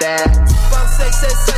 that. Five, six, eight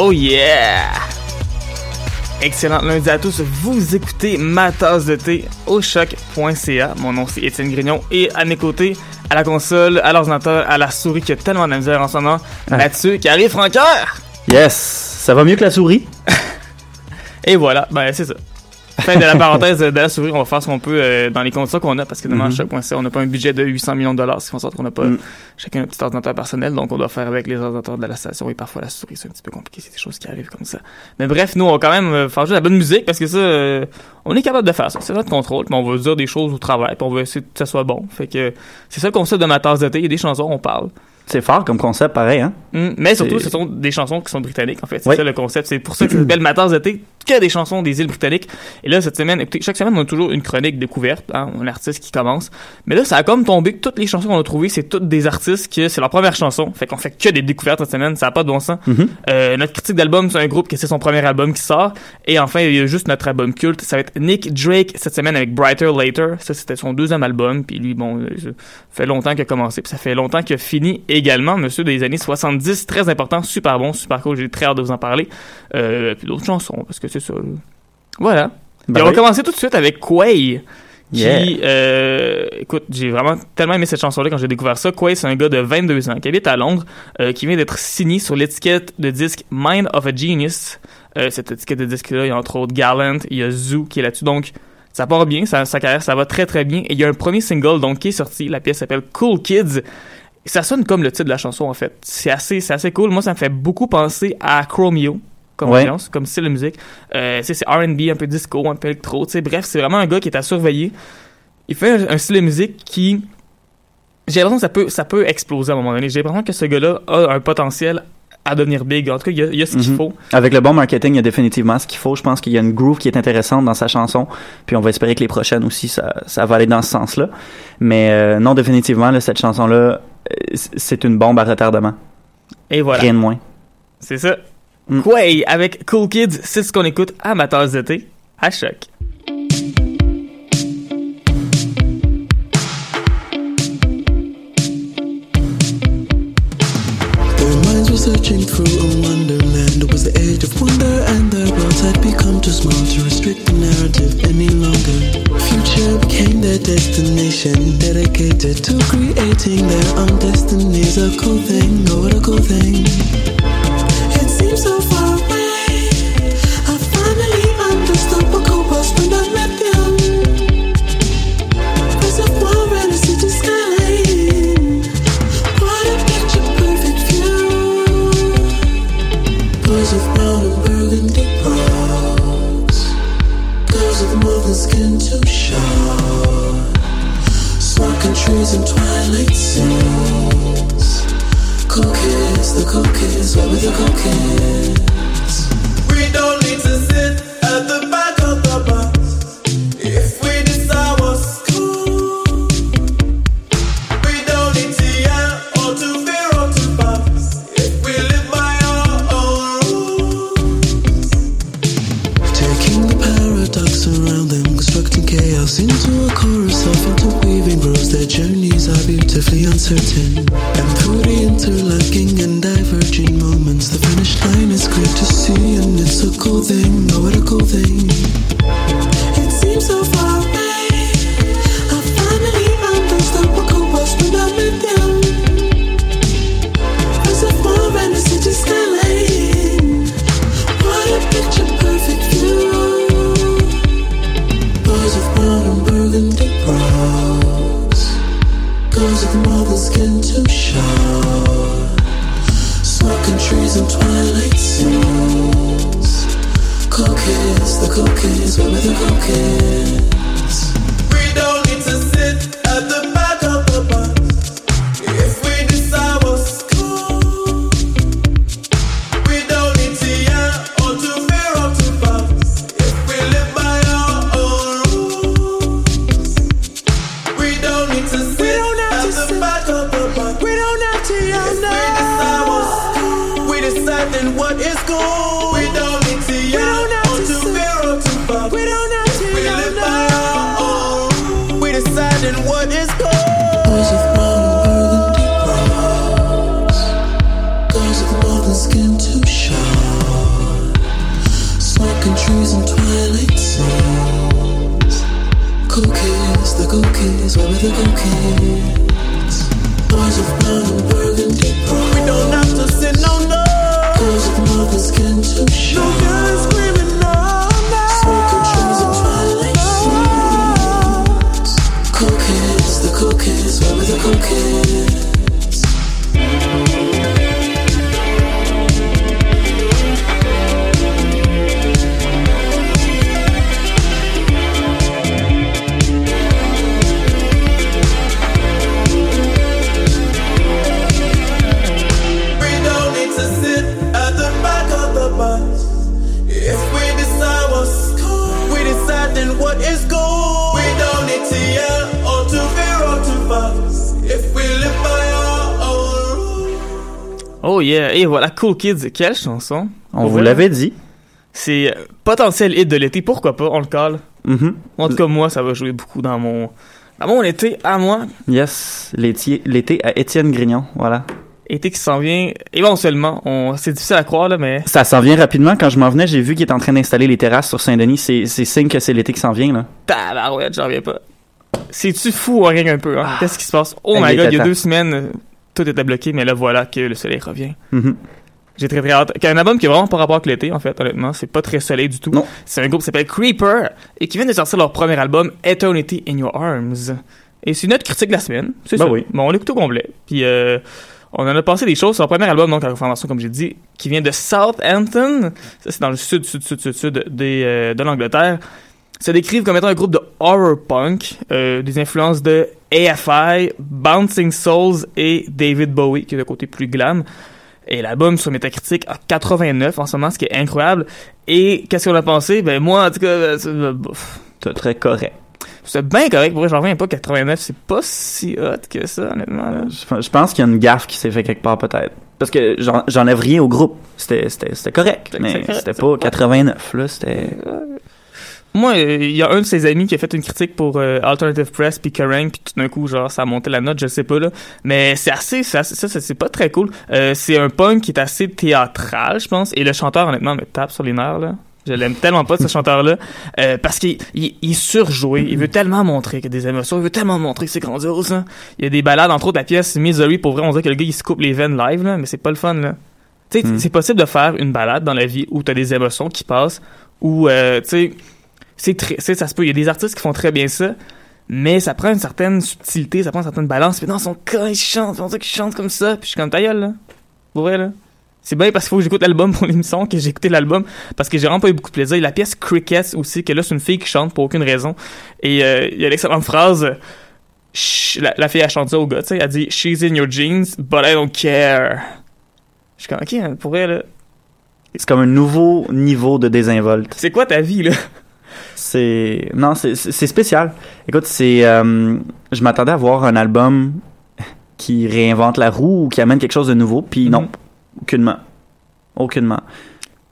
Oh yeah! Excellent lundi à tous, vous écoutez ma tasse de thé au choc.ca. Mon nom c'est Étienne Grignon et à mes côtés, à la console, à l'ordinateur, à la souris qui a tellement de misère en ce moment, Ah. là-dessus, qui arrive Francoeur! Yes! Ça va mieux que la souris? Et voilà, ben c'est ça. Fin de la parenthèse de la souris, on va faire ce qu'on peut euh, dans les conditions qu'on a parce que demain, Mhm. choc.ca, on n'a pas un budget de 800 millions de dollars, ce qui fait en sorte qu'on n'a pas Mm. chacun un petit ordinateur personnel, donc on doit faire avec les ordinateurs de la station et parfois la souris, c'est un petit peu compliqué, c'est des choses qui arrivent comme ça. Mais bref, nous, on va quand même euh, faire juste la bonne musique parce que ça, euh, on est capable de faire ça, c'est notre contrôle, mais on va dire des choses au travail, puis on va essayer que ça soit bon. Fait que c'est ça le concept de ma tasse de thé, il y a des chansons, on parle. C'est fort comme concept, pareil, hein? Mm, mais surtout, C'est- ce sont des chansons qui sont britanniques, en fait. C'est Oui. ça le concept. C'est pour ça que ça s'appelle Ma tasse de thé, que des chansons des îles britanniques. Et là, cette semaine, écoutez, chaque semaine, on a toujours une chronique découverte, hein, un artiste qui commence. Mais là, ça a comme tombé que toutes les chansons qu'on a trouvées, c'est toutes des artistes que c'est leur première chanson. Fait qu'on fait que des découvertes cette semaine, ça n'a pas de bon sens. Mhm. Euh, notre critique d'album, c'est un groupe que c'est son premier album qui sort. Et enfin, il y a juste notre album culte. Ça va être Nick Drake cette semaine avec Brighter Later. Ça, c'était son deuxième album. Puis lui, bon, euh, ça fait longtemps qu'il a commencé. Puis ça fait longtemps qu'il a fini également. Monsieur des années 70, très important, super bon, super cool. J'ai très hâte de vous en parler. Euh, puis d'autres chansons, parce que c'est ça. là. Voilà. Ben Puis on va oui. commencer tout de suite avec Quay. Qui, Yeah. euh, écoute, j'ai vraiment tellement aimé cette chanson-là quand j'ai découvert ça. Quay, c'est un gars de 22 ans qui habite à Londres, euh, qui vient d'être signé sur l'étiquette de disque Mind of a Genius. Euh, cette étiquette de disque-là, il y a entre autres Gallant, il y a Zoo qui est là-dessus. Donc, ça part bien, sa, sa carrière, ça va très très bien. Et il y a un premier single donc qui est sorti. La pièce s'appelle Cool Kids. Et ça sonne comme le titre de la chanson en fait. C'est assez, c'est assez cool. Moi, ça me fait beaucoup penser à Chromeo comme Ouais. ambiance, comme style de musique. Euh, c'est R&B, un peu disco, un peu électro. Bref, c'est vraiment un gars qui est à surveiller. Il fait un, un style de musique qui, j'ai l'impression que ça peut, ça peut exploser à un moment donné. J'ai l'impression que ce gars-là a un potentiel à devenir big. En tout cas, il y a, il y a ce qu'il Mhm. faut. Avec le bon marketing, il y a définitivement ce qu'il faut. Je pense qu'il y a une groove qui est intéressante dans sa chanson. Puis on va espérer que les prochaines aussi, ça, ça va aller dans ce sens-là. Mais euh, non, définitivement, là, cette chanson-là, c'est une bombe à retardement. Et voilà. Rien de moins. C'est ça. Mm. Quay avec Cool Kids, c'est ce qu'on écoute à de thé à choc. Searching through a wonderland. It was the age of wonder, and their worlds had become too small to restrict the narrative any longer. Future became their destination, dedicated to creating their own destinies. A cool thing, oh, what a cool thing. Too short. Smoking trees and twilight scenes. Cool kids, the cool kids, where were the cool kids? We don't need to sit at the back beautifully uncertain. And through the interlocking and diverging moments, the finish line is clear to see, and it's a cool thing. Oh, what a cool thing! Yeah, et voilà, Cool Kids, quelle chanson. On vous l'avait dit. C'est euh, potentiel hit de l'été, pourquoi pas, on le cale. Mhm. En tout cas, moi, ça va jouer beaucoup dans mon, dans mon été à moi. Yes, l'été à Étienne Grignon, voilà. Été qui s'en vient éventuellement. On, c'est difficile à croire, là, mais Ça s'en vient rapidement. Quand je m'en venais, j'ai vu qu'il est en train d'installer les terrasses sur Saint-Denis. C'est signe que c'est l'été qui s'en vient, là. tabarouette, j'en reviens pas. C'est-tu fou, rien qu'un peu, hein? Ah. Qu'est-ce qui se passe? Oh my god, il y a deux semaines, euh, tout était bloqué, mais là, voilà que le soleil revient. Mhm. J'ai très très hâte. Qu'il y a un album qui est vraiment pas rapport avec l'été, en fait, honnêtement. C'est pas très soleil du tout. C'est un groupe qui s'appelle Creeper et qui vient de sortir leur premier album, Eternity in Your Arms. Et c'est notre critique de la semaine. C'est Ben ça. oui. Bon, on l'écoute au complet. Puis, euh, on en a passé des choses sur leur premier album, donc en formation, comme j'ai dit, qui vient de Southampton. Ça, c'est dans le sud, sud, sud, sud, sud des, euh, de l'Angleterre. Se décrivent comme étant un groupe de horror punk, euh, des influences de AFI, Bouncing Souls et David Bowie, qui est le côté plus glam. Et l'album sur Metacritic a 89 en ce moment, ce qui est incroyable. Et qu'est-ce qu'on a pensé? Ben moi, en tout cas, euh, c'est euh. C'est très correct. c'est bien correct. Pour vrai, j'en reviens pas. 89, c'est pas si hot que ça, honnêtement. là. Je, je pense qu'il y a une gaffe qui s'est fait quelque part, peut-être. Parce que j'en- j'enlève rien au groupe. C'était c'était- c'était correct. Mais c'était pas- 89, là. C'était. Moi, euh, il y a un de ses amis qui a fait une critique pour euh, Alternative Press puis Kerrang puis tout d'un coup genre ça a monté la note, je sais pas là, mais c'est assez, ça c'est pas très cool. Euh, c'est un punk qui est assez théâtral, je pense, et le chanteur honnêtement me tape sur les nerfs là. Je l'aime tellement pas ce chanteur-là parce qu'il il, il est surjoué. Il veut tellement montrer qu'il y a des émotions. Il veut tellement montrer que c'est grandiose. hein. Il y a des balades entre autres la pièce Misery pour vrai. On dirait que le gars il se coupe les veines live là, mais c'est pas le fun là. Tu sais, Mm. c'est possible de faire une balade dans la vie où t'as des émotions qui passent, où euh, tu sais c'est très c'est- ça se peut il y a des artistes qui font très bien ça mais ça prend une certaine subtilité ça prend une certaine balance puis dans son cas il chante on dirait qu'il chante comme ça puis je suis comme ta gueule là pour vrai là c'est bien parce qu'il faut que j'écoute l'album pour l'émission que j'ai écouté l'album parce que j'ai vraiment pas eu beaucoup de plaisir. Et la pièce Crickets aussi, que là, c'est une fille qui chante pour aucune raison. Et euh, il y a l'excellente phrase. La, la fille, elle chante ça au gars, tu sais. Elle dit She's in your jeans, but I don't care. Je suis comme, ok, hein, pour elle, là, C'est comme un nouveau niveau de désinvolte. c'est quoi ta vie, là? C'est non, c'est c'est spécial. Écoute, c'est euh, je m'attendais à voir un album qui réinvente la roue ou qui amène quelque chose de nouveau, puis non, Mhm. aucunement, aucunement.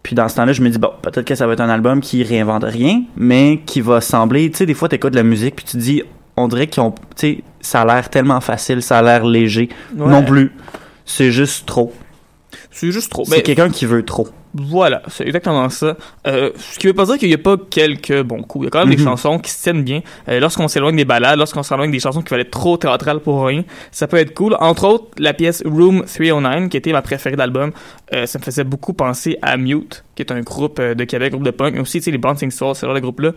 Puis dans ce temps-là, je me dis bon, peut-être que ça va être un album qui réinvente rien, mais qui va sembler, tu sais, des fois t'écoutes de la musique puis tu te dis, on dirait qu'ils ont, tu sais, ça a l'air tellement facile, ça a l'air léger. Ouais. Non plus, c'est juste trop. C'est juste trop. C'est quelqu'un qui veut trop. Voilà, c'est exactement ça. Euh, ce qui veut pas dire qu'il y a pas quelques bons coups. Il y a quand même des Mhm. chansons qui se tiennent bien. Euh, lorsqu'on s'éloigne des balades, lorsqu'on s'éloigne des chansons qui valaient trop théâtrales pour rien, ça peut être cool. Entre autres, la pièce Room 309, qui était ma préférée d'album, euh, ça me faisait beaucoup penser à Mute, qui est un groupe de Québec, groupe de punk. Mais aussi, tu sais, les Bouncing Souls, ce genre de groupe-là.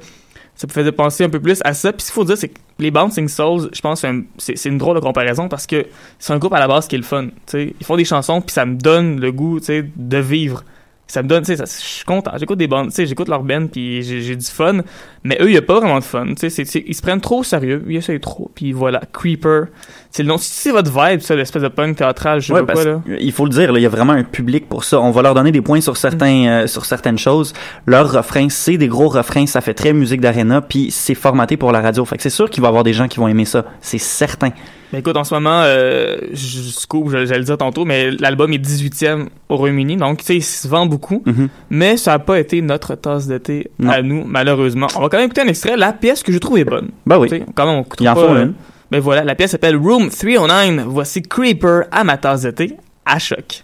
Ça me faisait penser un peu plus à ça. Puis ce qu'il faut dire, c'est que les Bouncing Souls, je pense, c'est un- c'est c'est une drôle de comparaison parce que c'est un groupe à la base qui est le fun. tu sais. Ils font des chansons, puis ça me donne le goût tu sais, de vivre ça me donne, tu sais, je suis content. J'écoute des bandes, tu sais, j'écoute leur band, puis j'ai du fun. Mais eux, il y a pas vraiment de fun, tu sais, ils se prennent trop au sérieux, ils essayent trop, puis voilà, Creeper, c'est le nom. C'est votre vibe, ça, l'espèce de punk théâtral, je sais Ouais, pas parce quoi, là. il faut le dire, il y a vraiment un public pour ça. On va leur donner des points sur certains, euh, sur certaines choses. Leurs refrains, c'est des gros refrains, ça fait très musique d'arena, puis c'est formaté pour la radio. Fait que c'est sûr qu'il va y avoir des gens qui vont aimer ça, c'est certain. Mais écoute, en ce moment, euh, je scoop, j'allais le dire tantôt, mais l'album est 18e au Royaume-Uni, donc, tu sais, il se vend beaucoup. Mhm. Mais ça a pas été notre tasse d'été à nous, malheureusement. On va quand même écouter un extrait. La pièce que je trouve est bonne. Ben oui, quand même, on écoute pas, faut euh, une. Ben voilà, la pièce s'appelle Room 309. Voici Creeper à ma tasse d'été à choc.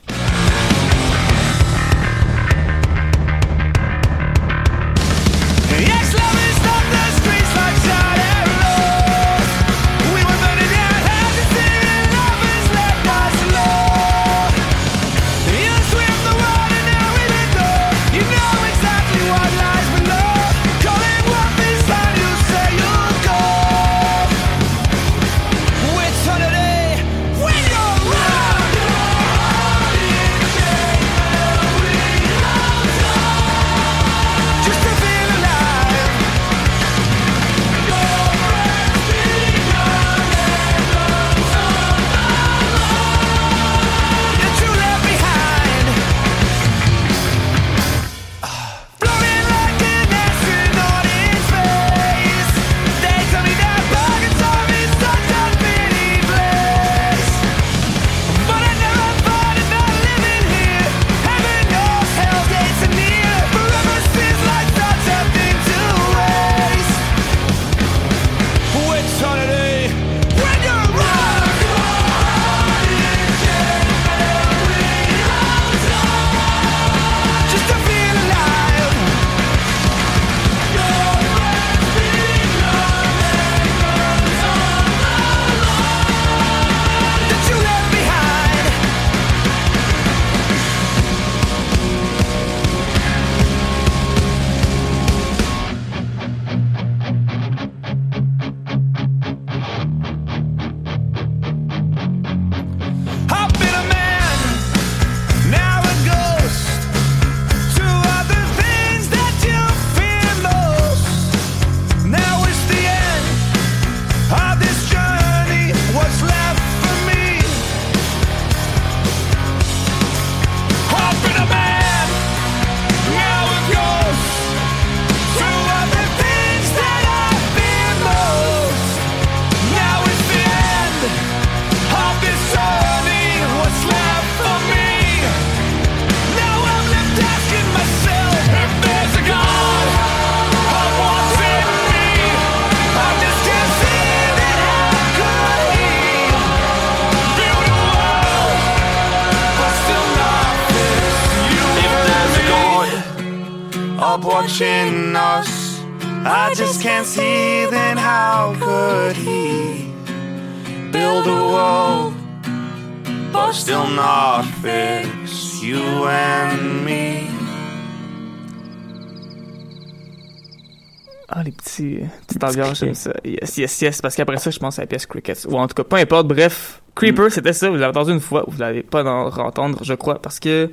Ambiances, j'aime ça. Yes, yes, yes. Parce qu'après ça, je pense à la pièce Crickets. Ou en tout cas, peu importe. Bref, Creeper, c'était ça. Vous l'avez entendu une fois. Vous l'avez pas en entendre, je crois, parce que.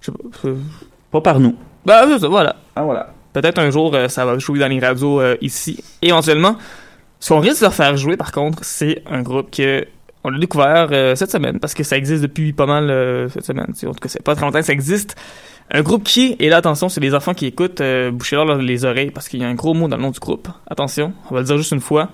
Je sais pas. euh, Pas par nous. Bah, ça, voilà. Ah, voilà. Peut-être un jour, euh, ça va jouer dans les radios euh, ici. Éventuellement, ce qu'on risque de leur faire jouer, par contre, c'est un groupe que on a découvert euh, cette semaine, parce que ça existe depuis pas mal euh, cette semaine. Tu En tout cas, c'est pas très longtemps que ça existe. Un groupe qui, et là, attention, c'est les enfants qui écoutent, euh, bouchez-leur les oreilles, parce qu'il y a un gros mot dans le nom du groupe. Attention, on va le dire juste une fois.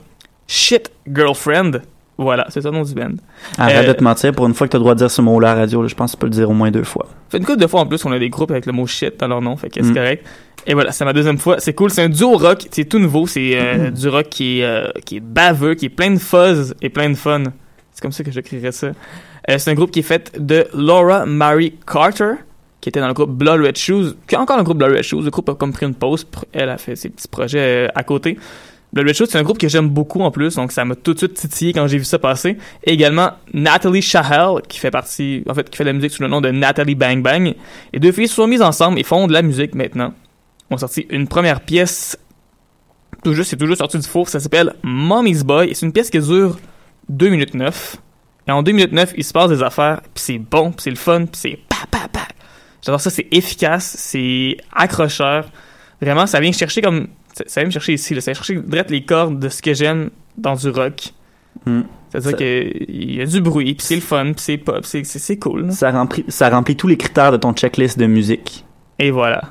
Shit Girlfriend. Voilà, c'est ça le nom du band. Arrête Euh, de te mentir. Pour une fois que t'as le droit de dire ce mot-là à la radio, là, je pense que tu peux le dire au moins deux fois. Fait une couple de fois en plus, on a des groupes avec le mot shit dans leur nom, fait que c'est Mm. correct. Et voilà, c'est ma deuxième fois. C'est cool, c'est un duo rock, c'est tout nouveau, c'est du rock qui est, qui est baveux, qui est plein de fuzz et plein de fun. C'est comme ça que j'écrirais ça. Euh, c'est un groupe qui est fait de Laura Marie Carter, qui était dans le groupe Blood Red Shoes, qui est encore dans le groupe Blood Red Shoes. Le groupe a comme pris une pause, elle a fait ses petits projets euh, à côté. Blood Red Shoes, c'est un groupe que j'aime beaucoup en plus, donc ça m'a tout de suite titillé quand j'ai vu ça passer. Et également Natalie Shahel, qui fait partie, en fait, qui fait de la musique sous le nom de Natalie Bang Bang. Les deux filles se sont mises ensemble et font de la musique maintenant. Ils ont sorti une première pièce, tout juste, c'est toujours sorti du four, ça s'appelle Mommy's Boy, et c'est une pièce qui dure 2 minutes 9. Et en 2 minutes 9, il se passe des affaires, puis c'est bon, puis c'est le fun, puis c'est pa pa pa. J'adore ça, c'est efficace, c'est accrocheur. Vraiment, ça vient chercher comme ça vient me chercher ici, là. ça vient chercher les cordes de ce que j'aime dans du rock. Hmm. C'est-à-dire qu'il y a du bruit, puis c'est le fun, puis c'est pop, c'est- cool. là. Ça remplit, ça remplit tous les critères de ton checklist de musique. Et voilà.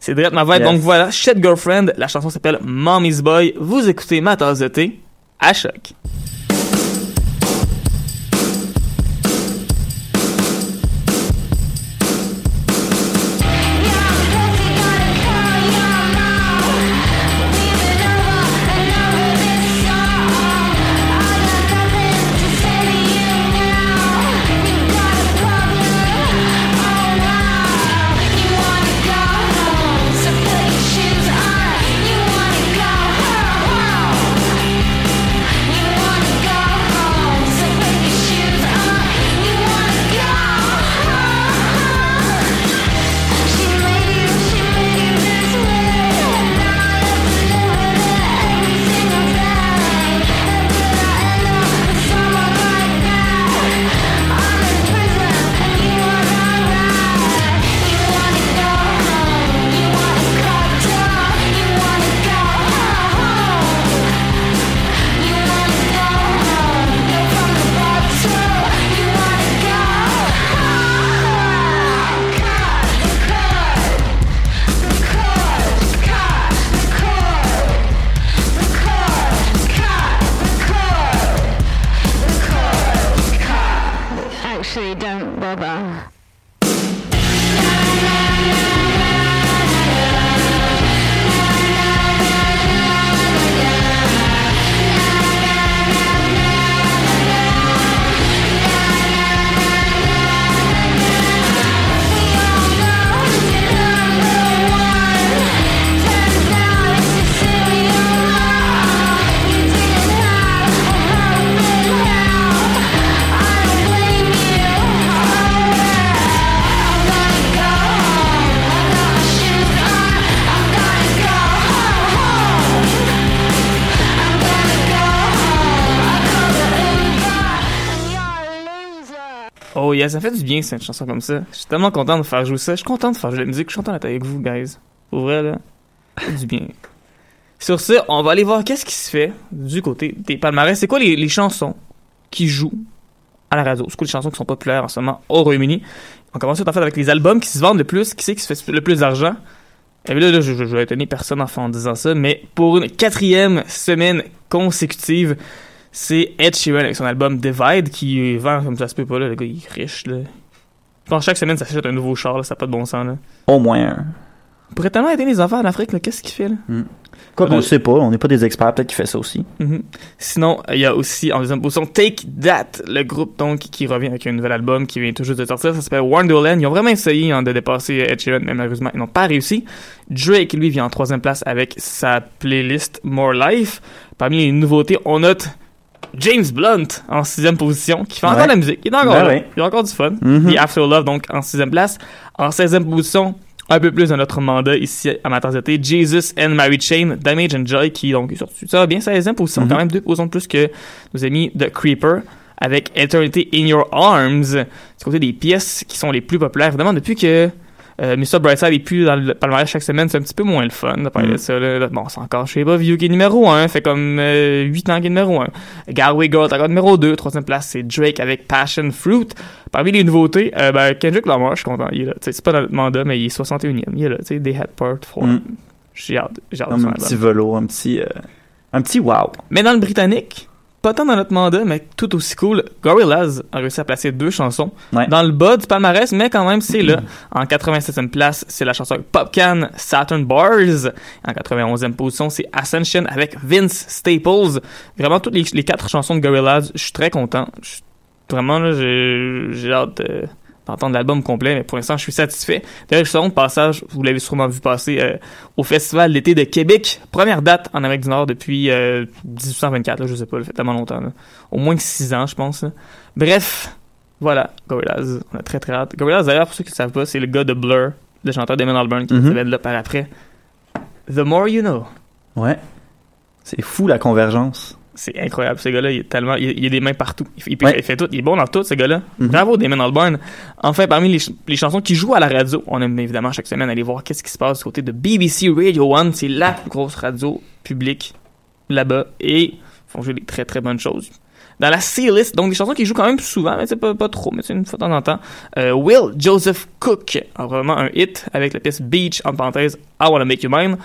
C'est direct ma vibe. Yes. Donc voilà, Shit Girlfriend, la chanson s'appelle Mommy's Boy. Vous écoutez ma tasse de thé à choc. Fait du bien cette chanson comme ça. Je suis tellement content de faire jouer ça. Je suis content de faire jouer la musique. Je suis content d'être avec vous, guys. Pour vrai, là. Du bien. Sur ce, on va aller voir qu'est-ce qui se fait du côté des palmarès. C'est quoi les, les chansons qui jouent à la radio? C'est quoi les chansons qui sont populaires en ce moment au Royaume-Uni? On commence en fait avec les albums qui se vendent le plus. Qui c'est qui se fait le plus d'argent? Et là, là, je, je, je vais étonner personne enfin en disant ça, mais pour une quatrième semaine consécutive, c'est Ed Sheeran avec son album Divide qui vend comme ça se peut pas, là. Le gars, il est riche, là. Je pense que chaque semaine, ça s'achète un nouveau char, là. Ça n'a pas de bon sens, là. Au moins un. On pourrait tellement aider les enfants en Afrique. Qu'est-ce qu'il fait, là? Quoi qu'on Euh, le sait pas, on n'est pas des experts, peut-être qu'il fait ça aussi. Mhm. Sinon, il y a aussi en deuxième position Take That, le groupe donc qui revient avec un nouvel album qui vient tout juste de sortir. Ça s'appelle Wonderland. Ils ont vraiment essayé hein, de dépasser Ed Sheeran, mais malheureusement ils n'ont pas réussi. Drake lui vient en troisième place avec sa playlist More Life. Parmi les nouveautés, on note James Blunt en sixième position qui fait encore Ouais. de la musique. Il est encore Ben là. Il a encore du fun. Mhm. The After Love donc en sixième place. En 16e position, un peu plus de notre mandat ici à ma thé, Jesus and Mary Chain, Damage and Joy qui donc est sorti. Ça va bien, 16e position, Mhm. quand même deux positions de plus que nos amis de Creeper. avec Eternity in Your Arms. Du côté des pièces qui sont les plus populaires. Évidemment, depuis que euh, Mr. Brightside est plus dans le palmarès chaque semaine, c'est un petit peu moins le fun de parler Mm. de ça. Là. Bon, c'est encore chez Bob View qui est numéro 1, fait comme euh, 8 ans qui est numéro 1. Galway Girl, encore numéro 2. Troisième place, c'est Drake avec Passion Fruit. Parmi les nouveautés, euh, ben, Kendrick Lamar, je suis content, il est là. Sais, C'est pas dans le mandat, mais il est 61e. Il est là, tu sais, They Had Part 4. Mm. J'ai hâte, j'ai hâte de un petit velo, un petit, euh, un petit wow. Mais dans le britannique, pas tant dans notre mandat, mais tout aussi cool, Gorillaz a réussi à placer deux chansons Ouais. dans le bas du palmarès, mais quand même, c'est là. En 87e place, c'est la chanson Popcan Saturn Bars. En 91e position, c'est Ascension avec Vince Staples. Vraiment, toutes les, les quatre chansons de Gorillaz, je suis très content. Je suis- Vraiment, j'ai hâte de- d'entendre l'album complet, mais pour l'instant, je suis satisfait. D'ailleurs, je de passage, vous l'avez sûrement vu passer euh, au Festival d'été de Québec. Première date en Amérique du Nord depuis euh, 1824, là, je sais pas, ça fait tellement longtemps. là. Au moins 6 ans, je pense. là. Bref, voilà, Gorillaz. On a très très hâte. Gorillaz, d'ailleurs, pour ceux qui ne savent pas, c'est le gars de Blur, le chanteur d'Emin Albarn, qui Mhm. s'appelle là par après. The More You Know. Ouais. C'est fou la convergence. C'est incroyable, ce gars-là, il est tellement, il, il a des mains partout. Il, fait- il, Ouais. il fait tout, il est bon dans tout, ce gars-là. Mhm. Bravo, Damon Albarn. Enfin, parmi les, ch- les chansons qui jouent à la radio, on aime évidemment chaque semaine aller voir qu'est-ce qui se passe du côté de BBC Radio One. C'est la plus grosse radio publique là-bas et ils font jouer des très très bonnes choses. Dans la C-list, donc des chansons qui jouent quand même souvent, mais c'est pas, pas trop, mais c'est une fois de temps en temps. Euh, Will Joseph Cook a vraiment un hit avec la pièce Beach, en parenthèse, I Wanna Make You Mine.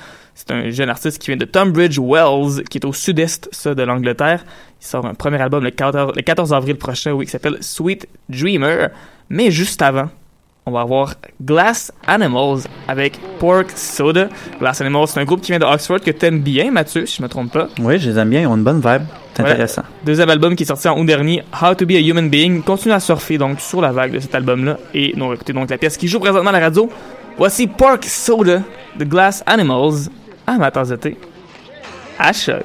C'est un jeune artiste qui vient de Tunbridge Wells, qui est au sud-est ça, de l'Angleterre. Il sort un premier album le 14, le 14 avril prochain, oui, qui s'appelle Sweet Dreamer. Mais juste avant, on va avoir Glass Animals avec Pork Soda. Glass Animals, c'est un groupe qui vient de Oxford que t'aimes bien, Mathieu, si je me trompe pas. Oui, je les aime bien, ils ont une bonne vibe. C'est Ouais. intéressant. Deuxième album qui est sorti en août dernier, How to Be a Human Being. Continue à surfer donc sur la vague de cet album-là. Et nous on va écouter donc la pièce qui joue présentement à la radio. Voici Pork Soda de Glass Animals à ma tasse de thé. À choc.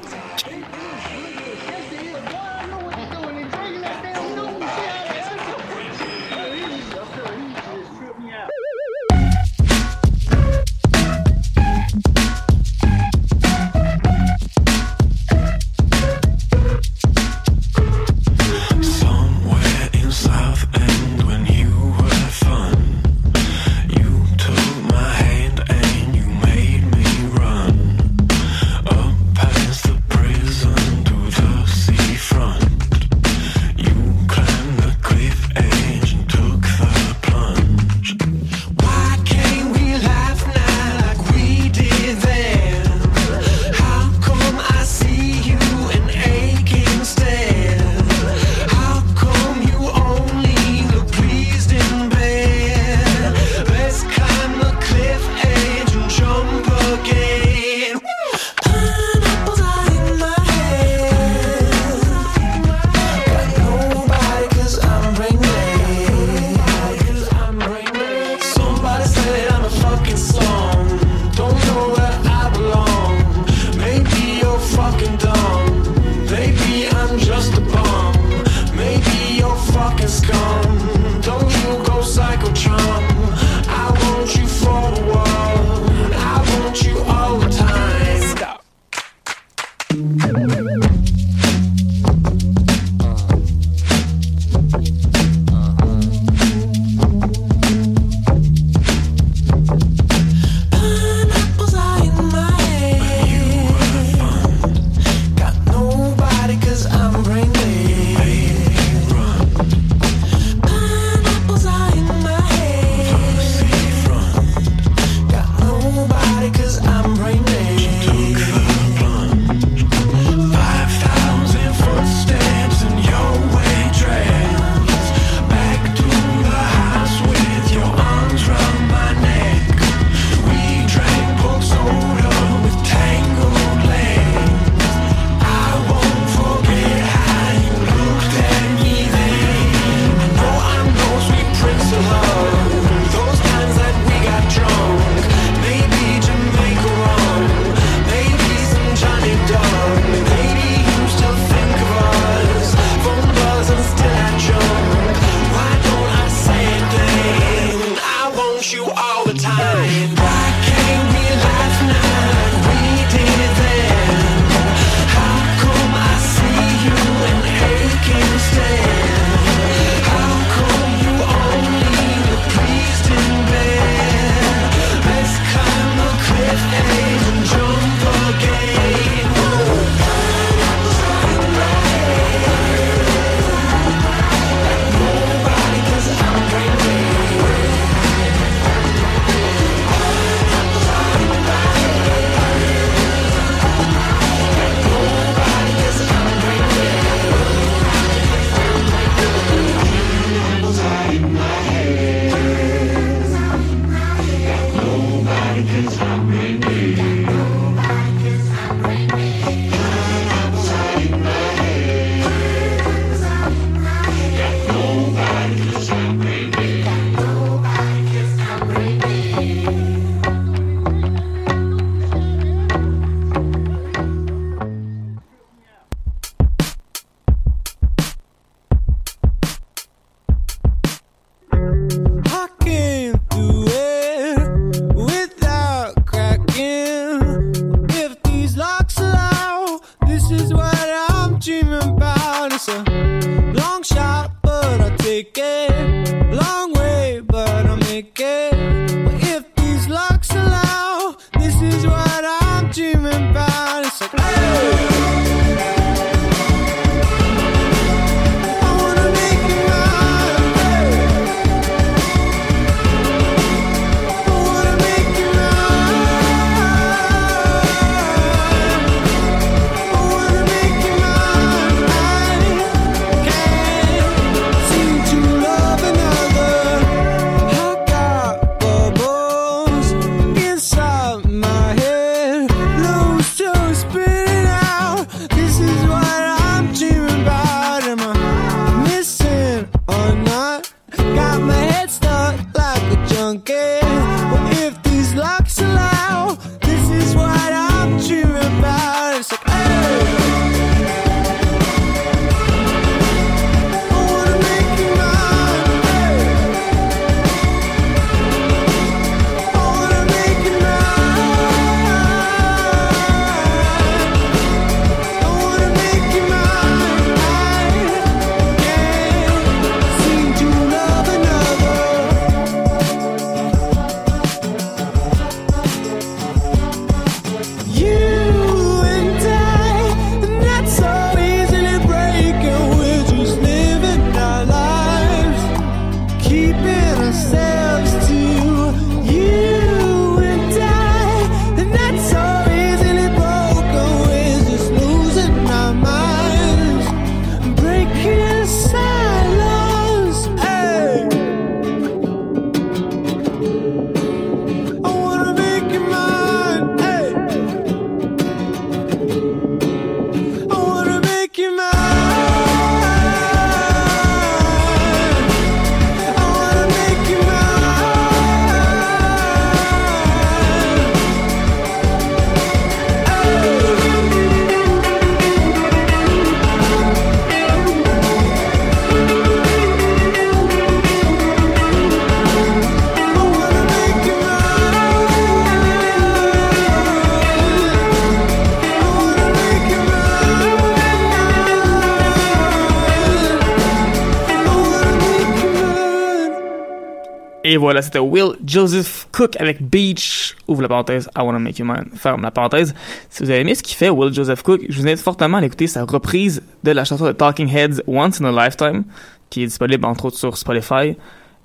Et voilà, c'était Will Joseph Cook avec Beach. Ouvre la parenthèse, I Wanna Make You Mine. Ferme la parenthèse. Si vous avez aimé ce qu'il fait, Will Joseph Cook, je vous invite fortement à écouter sa reprise de la chanson de Talking Heads Once in a Lifetime, qui est disponible entre autres sur Spotify,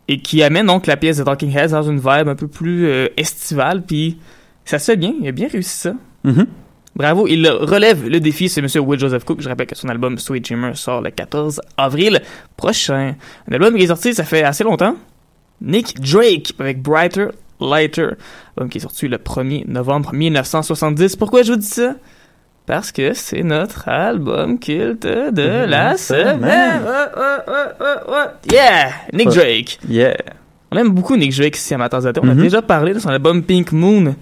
et qui amène donc la pièce de Talking Heads dans une vibe un peu plus euh, estivale, puis ça se fait bien, il a bien réussi ça. Mhm. Bravo, il relève le défi, c'est Monsieur Will Joseph Cook. Je rappelle que son album Sweet Dreamer sort le 14 avril prochain. Un album qui est sorti, ça fait assez longtemps. Nick Drake avec Brighter Lighter, album qui est sorti le 1er novembre 1970. Pourquoi je vous dis ça? Parce que c'est notre album culte de la semaine. Ouais, ouais, ouais, ouais, ouais. Yeah! Nick. Drake. Yeah. On aime beaucoup Nick Drake ici à Matins de On a Mhm. déjà parlé de son album Pink Moon.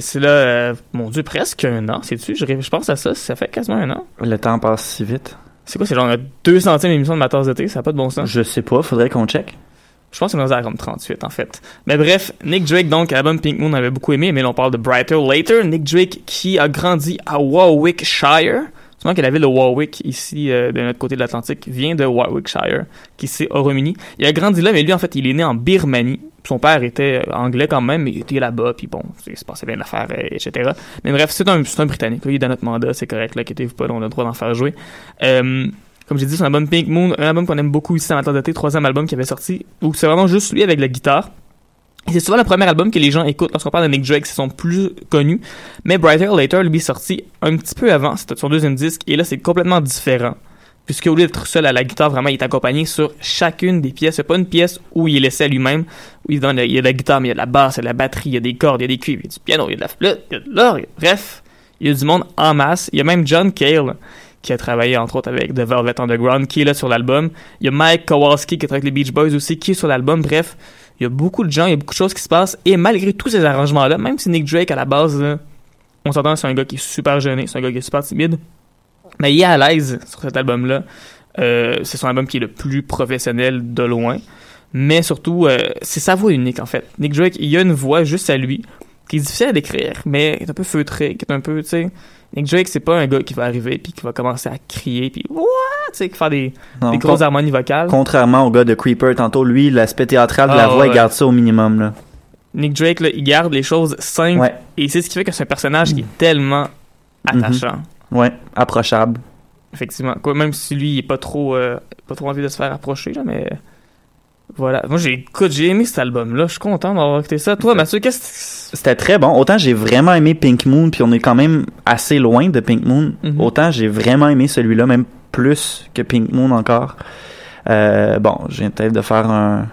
C'est là, euh, mon dieu, presque un an, sais-tu? Je, pense à ça, ça fait quasiment un an. Le temps passe si vite. C'est quoi, c'est genre 200e émission de Matins d'été, ça n'a pas de bon sens. Je sais pas, faudrait qu'on check. Je pense c'est dans comme 38 en fait. Mais bref, Nick Drake donc l'album Pink Moon on avait beaucoup aimé, mais là on parle de Brighter Later. Nick Drake qui a grandi à Warwickshire. Souvent que la ville de Warwick ici euh, de notre côté de l'Atlantique vient de Warwickshire, qui c'est au Royaume-Uni. Il a grandi là, mais lui en fait il est né en Birmanie. Son père était euh, anglais quand même, mais il était là-bas, puis bon, il se passait bien d'affaires, euh, etc. Mais bref, c'est un, un Britannique. Il est dans notre mandat, c'est correct, là, inquiétez-vous pas, on a le droit d'en faire jouer. Comme j'ai dit, son album Pink Moon, un album qu'on aime beaucoup ici en Matin d'été, troisième album qui avait sorti, où c'est vraiment juste lui avec la guitare. C'est souvent le premier album que les gens écoutent lorsqu'on parle de Nick Drake, c'est son plus connu. Mais Brighter Later, lui, est sorti un petit peu avant, c'était son deuxième disque, et là, c'est complètement différent. Puisque au lieu d'être seul à la guitare, vraiment, il est accompagné sur chacune des pièces. C'est pas une pièce où il est laissé à lui-même, où il, donne, il y a de la guitare, mais il y a de la basse, il y a de la batterie, il y a des cordes, il y a des cuivres, il y a du piano, il y a de la flûte, il y a de l'or, il y a- bref, il y a du monde en masse. Il y a même John Cale, qui a travaillé entre autres avec The Velvet Underground, qui est là sur l'album. Il y a Mike Kowalski qui est avec les Beach Boys aussi, qui est sur l'album. Bref, il y a beaucoup de gens, il y a beaucoup de choses qui se passent. Et malgré tous ces arrangements-là, même si Nick Drake à la base, on s'entend, c'est un gars qui est super gêné, c'est un gars qui est super timide, mais il est à l'aise sur cet album-là. Euh, c'est son album qui est le plus professionnel de loin. Mais surtout, euh, c'est sa voix unique en fait. Nick Drake, il a une voix juste à lui, qui est difficile à décrire, mais qui est un peu feutré, qui est un peu, tu sais. Nick Drake, c'est pas un gars qui va arriver puis qui va commencer à crier puis what, tu faire des, Non, des con- grosses harmonies vocales. Contrairement au gars de Creeper, tantôt, lui, l'aspect théâtral de la Ah, voix, il garde ça au minimum. Là. Nick Drake, là, il garde les choses simples Ouais. et c'est ce qui fait que c'est un personnage qui est tellement attachant. Ouais, approchable. Effectivement. Quoi, même si lui, il est pas trop, euh, pas trop envie de se faire approcher, là, mais voilà. Moi, j'ai, écoute, j'ai aimé cet album-là. Je suis content d'avoir écouté ça. Toi, Mathieu, qu'est-ce que C'était très bon. Autant j'ai vraiment aimé Pink Moon, puis on est quand même assez loin de Pink Moon. Mhm. Autant j'ai vraiment aimé celui-là, même plus que Pink Moon encore. Euh, bon, viens peut-être de faire un,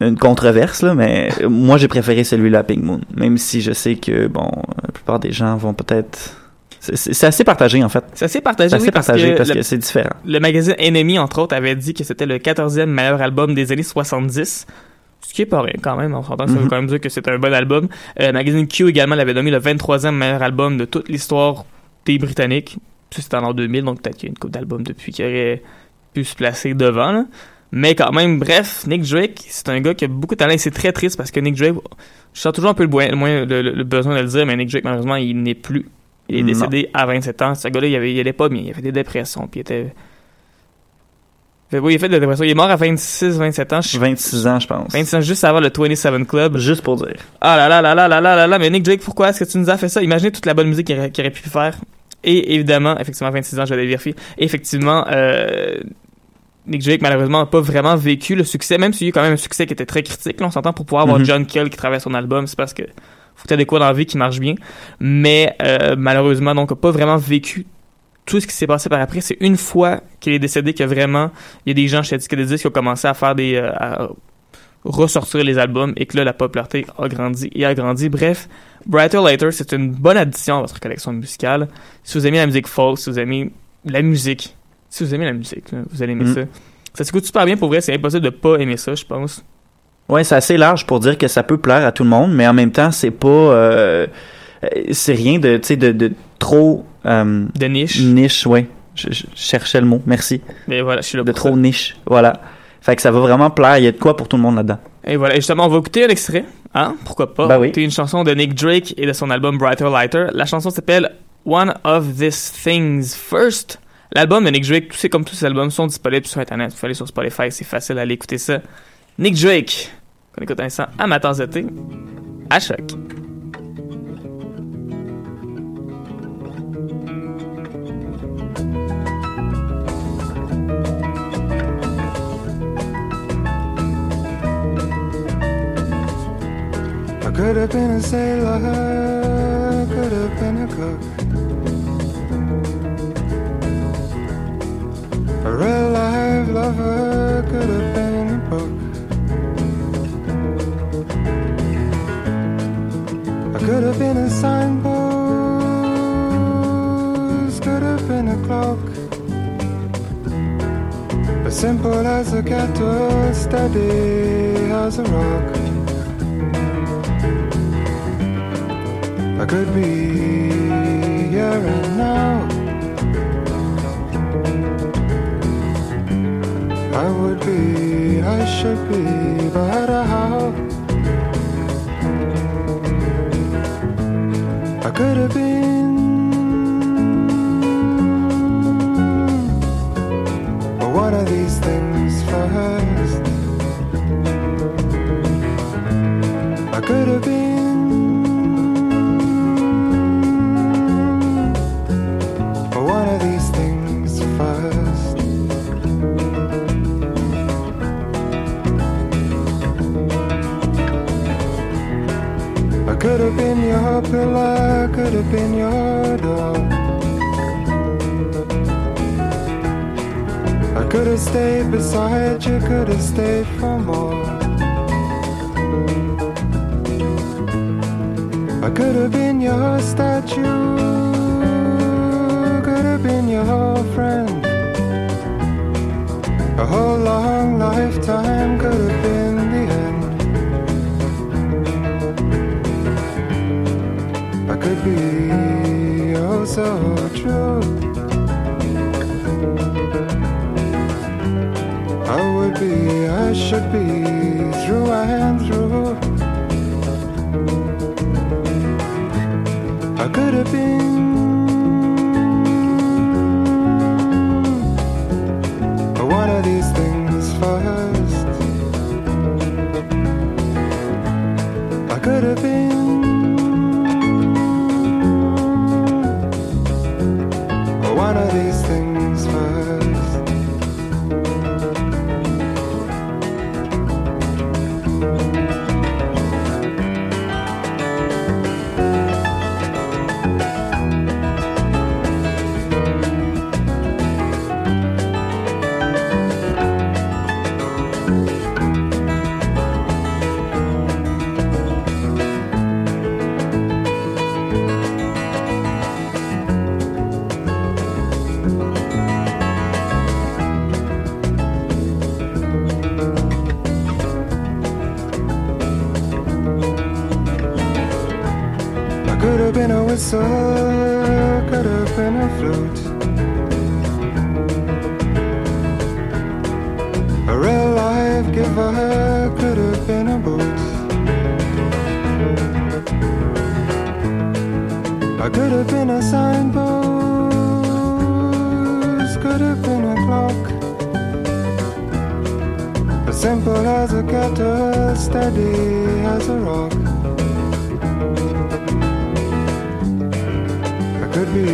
une controverse, là, mais moi j'ai préféré celui-là à Pink Moon. Même si je sais que, bon, la plupart des gens vont peut-être... C'est- assez partagé, en fait. C'est assez partagé, C'est assez oui, partagé parce que c'est différent. Le magazine Enemy, entre autres, avait dit que c'était le 14e meilleur album des années 70. Ce qui est pas rien quand même, on s'entend que ça veut Mhm. quand même dire que c'est un bon album. Euh, le magazine Q également l'avait nommé le 23e meilleur album de toute l'histoire des Britanniques. C'était en l'an 2000, donc peut-être qu'il y a une coupe d'albums depuis qui aurait pu se placer devant. là. Mais quand même, bref, Nick Drake, c'est un gars qui a beaucoup de talent et c'est très triste parce que Nick Drake, je sens toujours un peu le, boi- moins- le- le- le besoin de le dire, mais Nick Drake, malheureusement, il n'est plus. Il est Non. décédé à 27 ans. Ce gars-là, il, avait, il allait pas bien. Il avait des dépressions, puis il était... Fait, oui, il a fait de la dépression. Il est mort à 26, 27 ans. Je- 26 ans, je pense. 26 ans, juste avant le 27 Club. Juste pour dire. Ah là là là là là là là là, mais Nick Drake, pourquoi est-ce que tu nous as fait ça? Imaginez toute la bonne musique qu'il aurait, pu faire. Et évidemment, effectivement, 26 ans, je vais vérifier. Et effectivement, euh, Nick Drake, malheureusement, n'a pas vraiment vécu le succès, même s'il y a eu quand même un succès qui était très critique. Là, on s'entend pour pouvoir avoir Mhm. John Kell qui travaille son album, c'est parce que faut que t'aies de quoi dans la vie qui marche bien. Mais euh, malheureusement, donc, pas vraiment vécu tout ce qui s'est passé par après. C'est une fois qu'il est décédé que vraiment, il y a des gens chez Disques qui ont commencé à faire des... euh, à ressortir les albums et que là, la popularité a grandi et a grandi. Bref, Brighter Later, c'est une bonne addition à votre collection musicale. Si vous aimez la musique folk, si vous aimez la musique, si vous aimez la musique, là, vous allez aimer Mm. ça. Ça s'écoute super bien pour vrai, c'est impossible de pas aimer ça, je pense. Ouais, c'est assez large pour dire que ça peut plaire à tout le monde, mais en même temps, c'est pas, euh, euh, c'est rien de, tu sais, de, de trop euh, De niche. niche, ouais. Je, je cherchais le mot, merci. Mais voilà, je suis là De trop ça. niche, voilà. Fait que ça va vraiment plaire. Il y a de quoi pour tout le monde là-dedans. Et voilà, et justement, on va écouter un extrait. Hein? Pourquoi pas? Ben oui. Une chanson de Nick Drake et de son album Brighter Lighter. La chanson s'appelle One of These Things First. L'album de Nick Drake, tout c'est comme tous ses albums, sont disponibles sur Internet. Vous pouvez aller sur Spotify, c'est facile d'aller écouter ça. Nick Drake, qu'on écoute un de thé, à choc. I could have been a sailor, could have been a cook. Simple as a kettle, steady as a rock. I could be here and now. I would be, I should be, but how? I could have been. Your pillar, could have been your door. I could have stayed beside you, could have stayed for more. I could have been your statue, could have been your friend. A whole long lifetime could be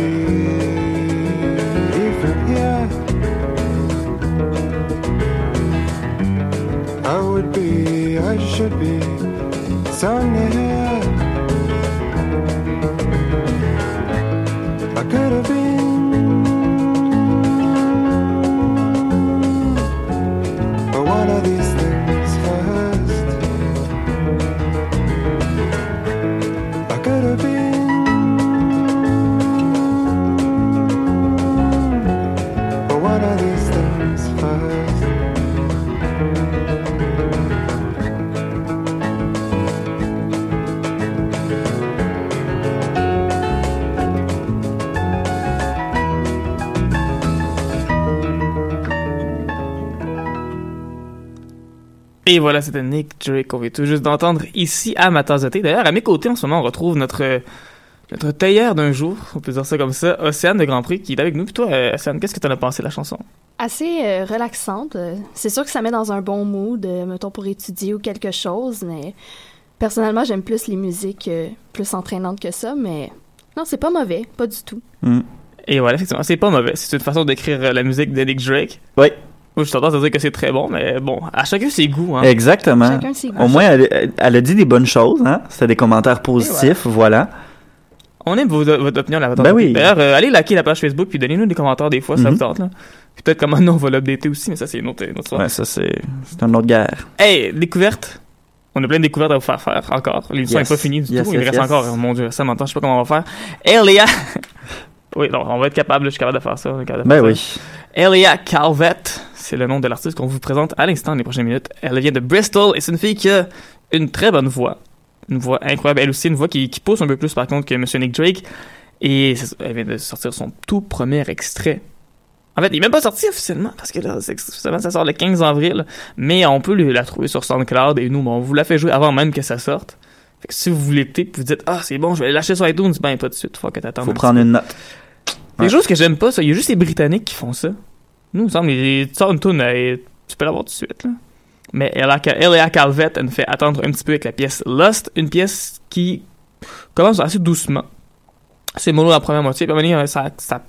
even here. I would be, I should be so near. I could have Et voilà, c'était Nick Drake qu'on vient tout juste d'entendre ici à ma tasse de thé. D'ailleurs, à mes côtés, en ce moment, on retrouve notre, notre tailleur d'un jour, on peut dire ça comme ça, Océane de Grand Prix, qui est avec nous. Puis toi, euh, Océane, qu'est-ce que t'en as pensé de la chanson? Assez euh, relaxante. Euh, C'est sûr que ça met dans un bon mood, euh, mettons, pour étudier ou quelque chose, mais personnellement, j'aime plus les musiques euh, plus entraînantes que ça, mais non, c'est pas mauvais, pas du tout. Mm. Et voilà, effectivement, c'est pas mauvais. C'est une façon d'écrire la musique de Nick Drake. Oui, Moi, je suis tendance à dire que c'est très bon, mais bon, à chacun ses goûts, hein. exactement. Chacun ses goûts. Au moins, elle, elle a dit des bonnes choses, hein. C'était des commentaires positifs, voilà. On aime vos- votre opinion là Ben oui. D'ailleurs, euh, allez liker la page Facebook puis donnez-nous des commentaires des fois, ça Mhm. vous tente, là. Puis peut-être comment nous on va l'updater aussi, mais ça c'est une autre, une autre histoire. Ouais, ça, c'est, c'est une autre guerre. Hey, découverte. On a plein de découvertes à vous faire faire encore. L'émission Yes. n'est pas finie du Yes, tout. Il yes, reste yes. encore, oh mon dieu, ça m'entend, je sais pas comment on va faire. Elia. oui, non, on va être capable, je suis capable de faire ça. de Ben faire oui. ça. Elia Calvett, c'est le nom de l'artiste qu'on vous présente à l'instant dans les prochaines minutes. Elle vient de Bristol et c'est une fille qui a une très bonne voix. Une voix incroyable. Elle aussi, une voix qui, qui pousse un peu plus par contre que Monsieur Nick Drake. Et elle vient de sortir son tout premier extrait. En fait, il est même pas sorti officiellement parce que là, c'est officiellement, ça sort le 15 avril. Mais on peut la trouver sur SoundCloud et nous, bon, on vous la fait jouer avant même que ça sorte. Fait que si vous voulez puis vous dites, ah, c'est bon, je vais lâcher sur iTunes, ben, pas de suite, faut que t'attendes. Faut un prendre petit peu. une note. Ouais. choses que j'aime pas, ça. Il y a juste les Britanniques qui font ça. Nous, il me semble, les- tu sors une elle- tu peux l'avoir tout de suite, là. Mais Elia Elia Calvett, elle nous fait attendre un petit peu avec la pièce Lust, une pièce qui commence assez doucement. C'est mollo la première moitié, puis à un moment donné, ça, ça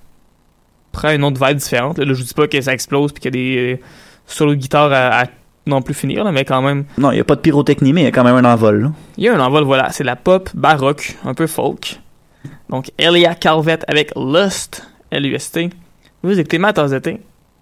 prend une autre vibe différente. Là, je vous dis pas que ça explose puis qu'il y a des euh, solos de guitare à, à non plus finir, là, mais quand même, Non, il n'y a pas de pyrotechnie, mais il y a quand même un envol, il y a un envol, voilà. C'est de la pop baroque, un peu folk. Donc, Elia Calvett avec Lust, L-U-S-T. Vous écoutez ma tasse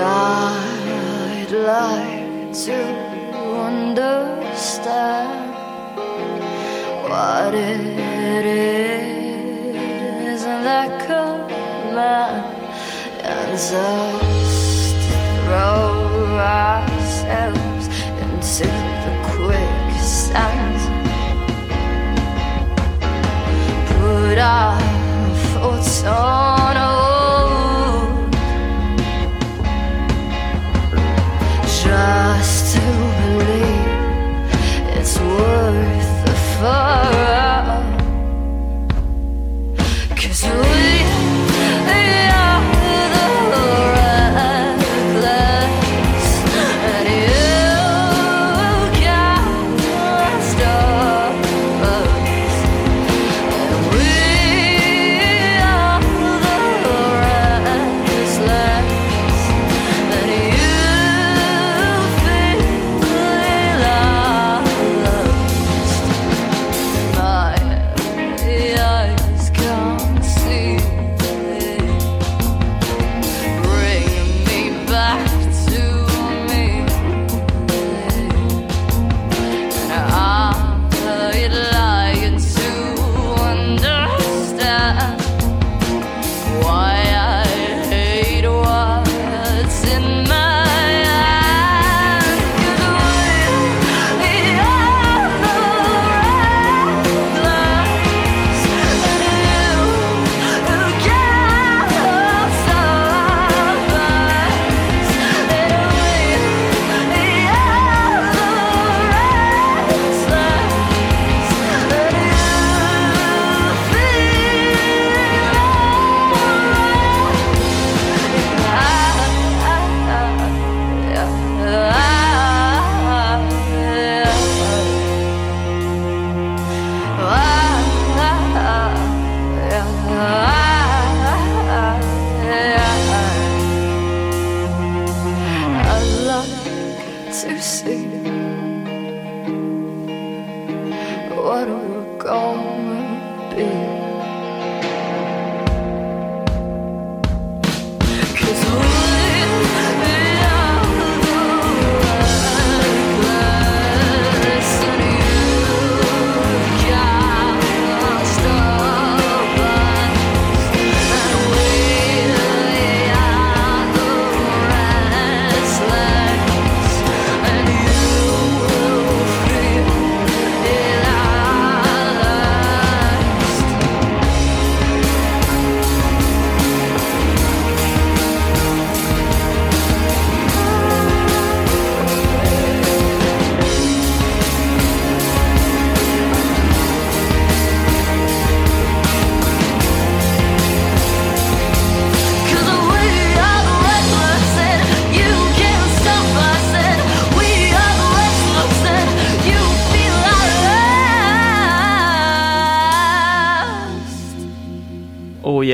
I'd like to understand what it is that commands us to throw ourselves into the quicksand. Put our to see what we're gonna be.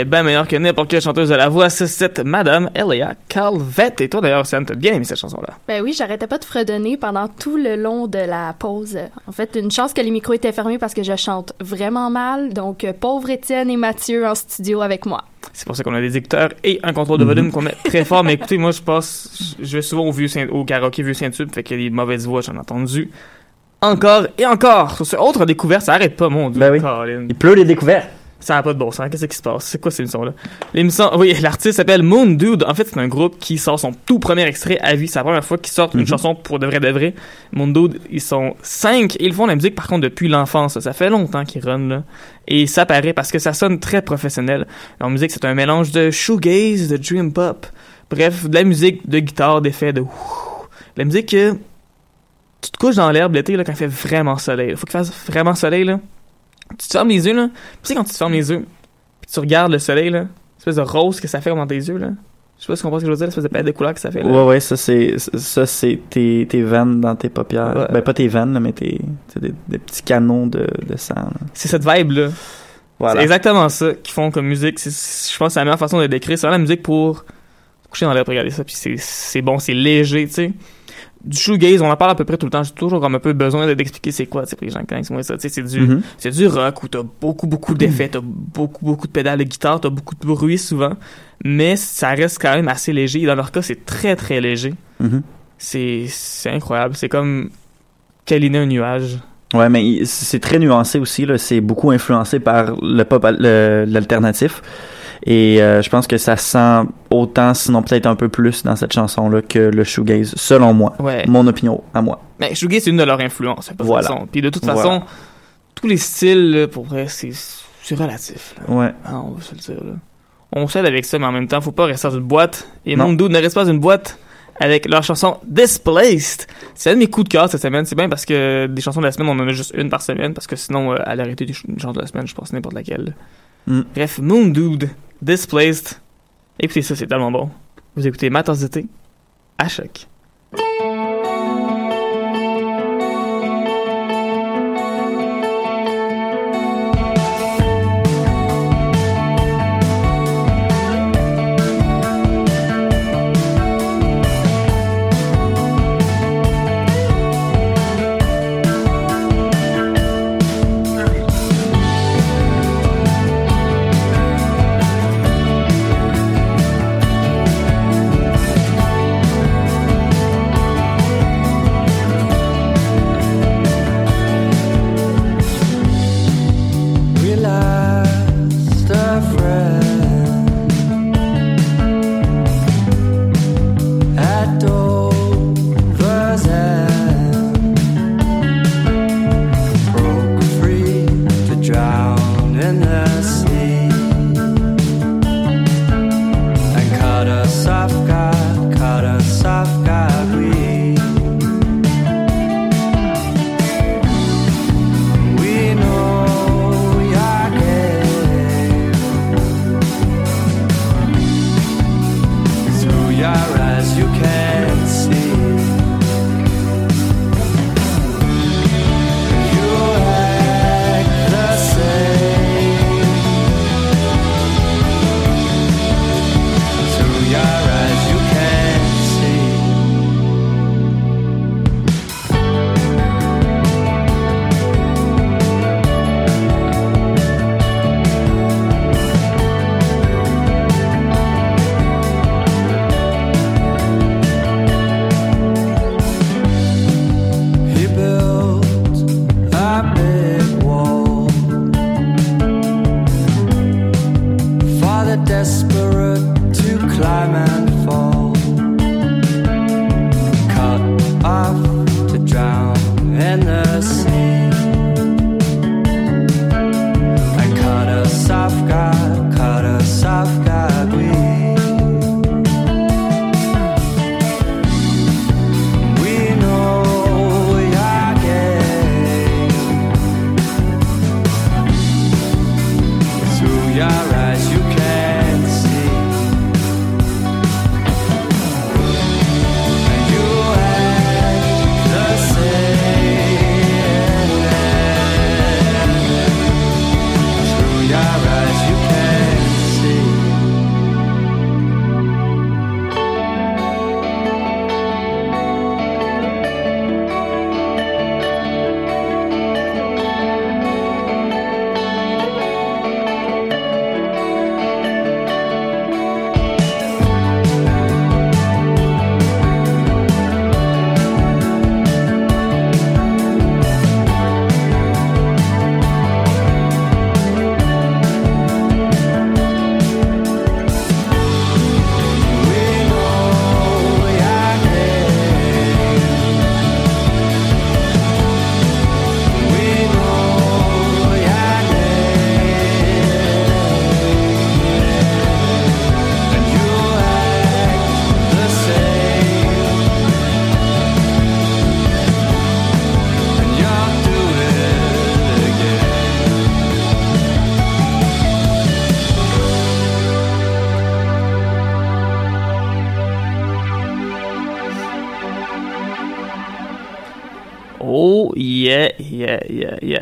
Est bien meilleur que n'importe quelle chanteuse de la voix. C'est cette Madame Elia Calvette. Et toi, d'ailleurs, Sam, t'as bien aimé cette chanson-là. Ben oui, j'arrêtais pas de fredonner pendant tout le long de la pause. En fait, une chance que les micros étaient fermés parce que je chante vraiment mal. Donc, euh, pauvre Étienne et Mathieu en studio avec moi. C'est pour ça qu'on a des écouteurs et un contrôle de volume qu'on met très fort. Mais écoutez, moi, je passe, je vais souvent au, vieux Saint- au karaoké Vieux Saint-Tube, fait qu'il y a des mauvaises voix, j'en ai entendu. Encore et encore. Sur ce autre découverte, ça arrête pas, mon dieu. Ben oui. Colin. Il pleut les découvertes. Ça n'a pas de bon sens. Qu'est-ce qui se passe? C'est quoi cette émission-là? L'émission, oui, l'artiste s'appelle Moon Dude. En fait, c'est un groupe qui sort son tout premier extrait à vie. C'est la première fois qu'ils sortent une Mhm. chanson pour de vrai de vrai. Moon Dude, ils sont cinq. Ils font de la musique, par contre, depuis l'enfance. Ça fait longtemps qu'ils run, là. Et ça paraît parce que ça sonne très professionnel. Leur musique, c'est un mélange de shoegaze, de dream pop. Bref, de la musique, de guitare, d'effets, de ouh. La musique que tu te couches dans l'herbe l'été, là, quand il fait vraiment soleil. Il faut qu'il fasse vraiment soleil, là. Tu te fermes les yeux, là. Tu sais, quand tu te fermes les yeux, puis tu regardes le soleil, là, l'espèce de rose que ça fait dans tes yeux, là. Je sais pas si tu comprends ce que je veux dire, l'espèce de palette de couleurs que ça fait, là. Ouais, ouais, ça c'est ça c'est tes, tes veines dans tes paupières. Ouais. Ben pas tes veines, là, mais tes, des, des petits canons de, de sang. là. C'est cette vibe-là. Voilà. C'est exactement ça qu'ils font comme musique. Je pense que c'est la meilleure façon de décrire. C'est vraiment la musique pour coucher dans l'herbe, regarder ça, puis c'est- c'est bon, c'est léger, tu sais. Du shoegaze, on en parle à peu près tout le temps. J'ai toujours comme un peu besoin de- d'expliquer c'est quoi, tu sais, pour les gens qui connaissent moins ça. C'est du, Mhm. c'est du rock où t'as beaucoup, beaucoup d'effets, t'as beaucoup, beaucoup de pédales de guitare, t'as beaucoup de bruit souvent. Mais ça reste quand même assez léger. Et dans leur cas, c'est très, très léger. Mhm. C'est, c'est incroyable. C'est comme câliner un nuage. Ouais, mais c'est très nuancé aussi. Là. C'est beaucoup influencé par le pop, le- l'alternatif. Et euh, je pense que ça sent autant, sinon peut-être un peu plus dans cette chanson-là que le shoegaze, selon moi. Ouais. Mon opinion à moi. Mais shoegaze, c'est une de leurs influences, de toute Voilà. façon. Puis de toute Voilà. façon, tous les styles, là, pour vrai, c'est, relatif. là. Ouais. Ah, on va se le dire, là. On s'aide avec ça, mais en même temps, faut pas rester dans une boîte. Et Non. ne reste pas dans une boîte avec leur chanson Displaced. C'est un de mes coups de cœur cette semaine. C'est bien parce que des chansons de la semaine, on en a juste une par semaine. Parce que sinon, euh, à l'arrêter des ch- une chanson de la semaine, je pense n'importe laquelle. Mm. Bref, Moon Dude, Displaced. Écoutez ça, c'est tellement bon. Vous écoutez Ma tasse d'été à choc.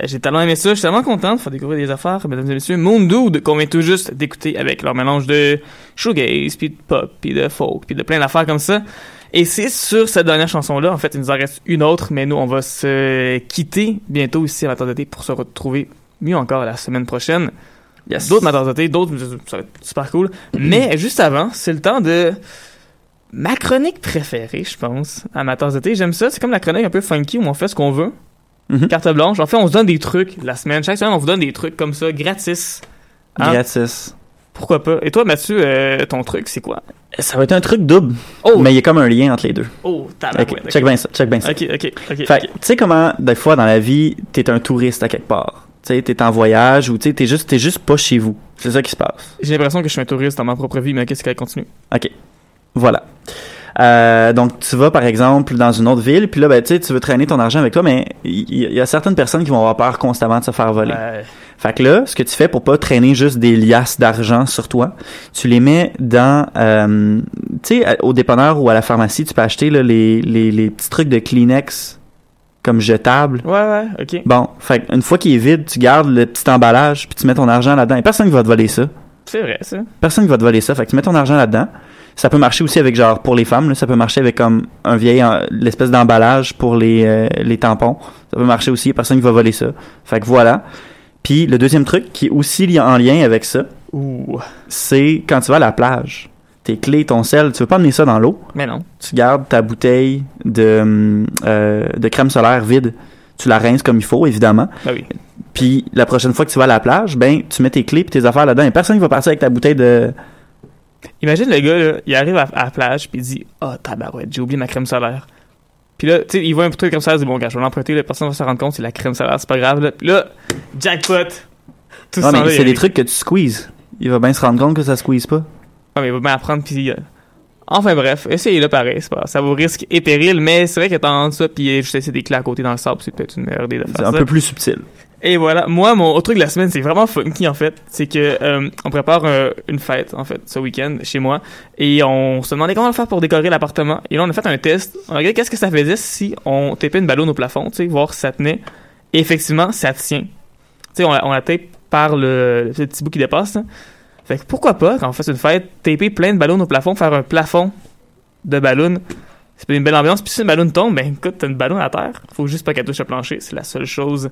J'ai tellement aimé ça. Je suis tellement content de faire découvrir des affaires, mesdames et messieurs. Moon Dude, qu'on vient tout juste d'écouter avec leur mélange de shoegaze, puis de pop, puis de folk, puis de plein d'affaires comme ça. Et c'est sur cette dernière chanson-là, en fait, il nous en reste une autre, mais nous, on va se quitter bientôt ici à Matin d'été pour se retrouver mieux encore la semaine prochaine. Il y a d'autres matins d'été, d'autres, ça va être super cool. Mais juste avant, c'est le temps de ma chronique préférée, je pense, à Matins d'été. J'aime ça, c'est comme la chronique un peu funky où on fait ce qu'on veut. Mhm. Carte blanche. En fait, on se donne des trucs la semaine. Chaque semaine, on vous donne des trucs comme ça, gratis. Hein? Gratis. Pourquoi pas? Et toi, Mathieu, euh, ton truc, c'est quoi? Ça va être un truc double, Oh! mais il y a comme un lien entre les deux. Oh, Ok, tabarouette. check bien ça, check bien ça. Ok, ok, ok. Fait tu sais comment, des fois, dans la vie, t'es un touriste à quelque part. Tu sais, t'es en voyage ou tu sais, t'es juste, juste pas chez vous. C'est ça qui se passe. J'ai l'impression que je suis un touriste dans ma propre vie, mais qu'est-ce qu'elle continue? OK. Voilà. Euh, donc, tu vas, par exemple, dans une autre ville, puis là, ben, tu veux traîner ton argent avec toi, mais il y, a certaines personnes qui vont avoir peur constamment de se faire voler. Fait que là, ce que tu fais pour pas traîner juste des liasses d'argent sur toi, tu les mets dans, euh, tu sais, au dépanneur ou à la pharmacie, tu peux acheter là, les, les, les petits trucs de Kleenex comme jetables. ouais, ouais, ok. Bon, fait une fois qu'il est vide, tu gardes le petit emballage, puis tu mets ton argent là-dedans. Et personne qui va te voler ça. C'est vrai, ça. Personne qui va te voler ça. Fait que tu mets ton argent là-dedans. Ça peut marcher aussi avec, genre, pour les femmes, là, ça peut marcher avec comme un vieil, l'espèce d'emballage pour les, euh, les tampons. Ça peut marcher aussi, personne qui va voler ça. Fait que voilà. Puis le deuxième truc qui est aussi li- en lien avec ça, c'est quand tu vas à la plage. Tes clés, ton sel, tu veux pas amener ça dans l'eau? Mais non. Tu gardes ta bouteille de, euh, de crème solaire vide. Tu la rinces comme il faut, évidemment. Ben oui. Puis la prochaine fois que tu vas à la plage, ben tu mets tes clés puis tes affaires là-dedans. Et personne qui va partir avec ta bouteille de. Imagine le gars, là, il arrive à, à la plage, puis il dit Ah, tabarouette, j'ai oublié ma crème solaire. Puis là, tu sais, il voit un truc comme ça, il dit Bon, gars, je vais l'emprunter, la personne va se rendre compte, c'est la crème solaire, c'est pas grave. Là. Puis là, jackpot Tout ça, mais c'est des trucs que tu squeezes. Il va bien se rendre compte que ça squeeze pas. Ouais, mais il va bien apprendre, puis. euh, Enfin bref, essayez-le pareil, c'est pas, ça vaut risque et péril, mais c'est vrai que t'en ça, puis juste essayer des clés à côté dans le sable, c'est peut-être une meilleure idée de C'est faire un ça. peu plus subtil. Et voilà, moi, mon autre truc de la semaine, c'est vraiment funky en fait. C'est que euh, on prépare euh, une fête en fait ce week-end chez moi et on se demandait comment le faire pour décorer l'appartement. Et là, on a fait un test. On a regardé qu'est-ce que ça faisait si on tapait une ballon au plafond, tu sais, voir si ça tenait. Et effectivement, ça tient. Tu sais, on, la- tape par le, petit bout qui dépasse. là. Fait que pourquoi pas, quand on fait une fête, taper plein de ballons au plafond, faire un plafond de ballons. C'est une belle ambiance. Puis si une ballon tombe, ben écoute, t'as une ballon à terre. Faut juste pas qu'elle touche le plancher. C'est la seule chose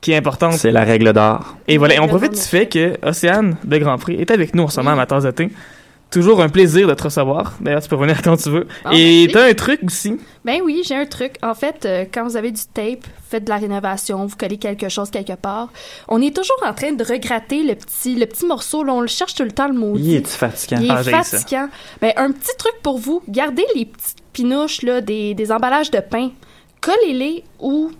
qui est importante. C'est la règle d'or. Et voilà, et on profite du fait que Océane de Grand Prix est avec nous en ce moment à Matins d'été. Toujours un plaisir de te recevoir. D'ailleurs, tu peux revenir quand tu veux. Ah, et t'as un truc aussi. Ben oui, j'ai un truc. En fait, euh, quand vous avez du tape, faites de la rénovation, vous collez quelque chose quelque part, on est toujours en train de regratter le petit, le petit morceau. Là, on le cherche tout le temps, le maudit. Il est fatigant. Ah, Il est ça. fatigant. Ben, un petit truc pour vous. Gardez les petites pinouches là, des, des emballages de pain. Collez-les où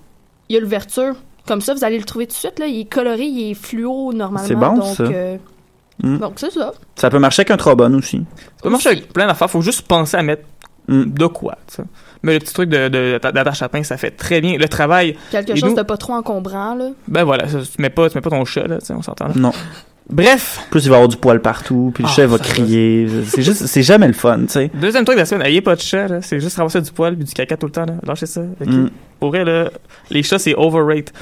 il y a l'ouverture. Comme ça, vous allez le trouver tout de suite. Là. Il est coloré, il est fluo normalement. C'est bon, donc, ça. euh, Mm. donc, c'est ça. Ça peut marcher avec un trombone aussi. Ça peut marcher avec plein d'affaires. Faut juste penser à mettre Mm. de quoi. Mais le petit truc de, de- d'attache à pain, ça fait très bien. Le travail, Quelque chose nous- de pas trop encombrant. Là. ben voilà, ça, tu mets pas, tu mets pas ton chat, là, tu sais, on s'entend là. Non. Bref, Plus il va y avoir du poil partout, puis le chat va crier. C'est juste, c'est jamais le fun, tu sais. deuxième truc de la semaine, ayez pas de chat, là. C'est juste ramasser du poil puis du caca tout le temps, là. Lâchez ça. ok? Mm. Pour vrai, là, les chats, c'est overrate.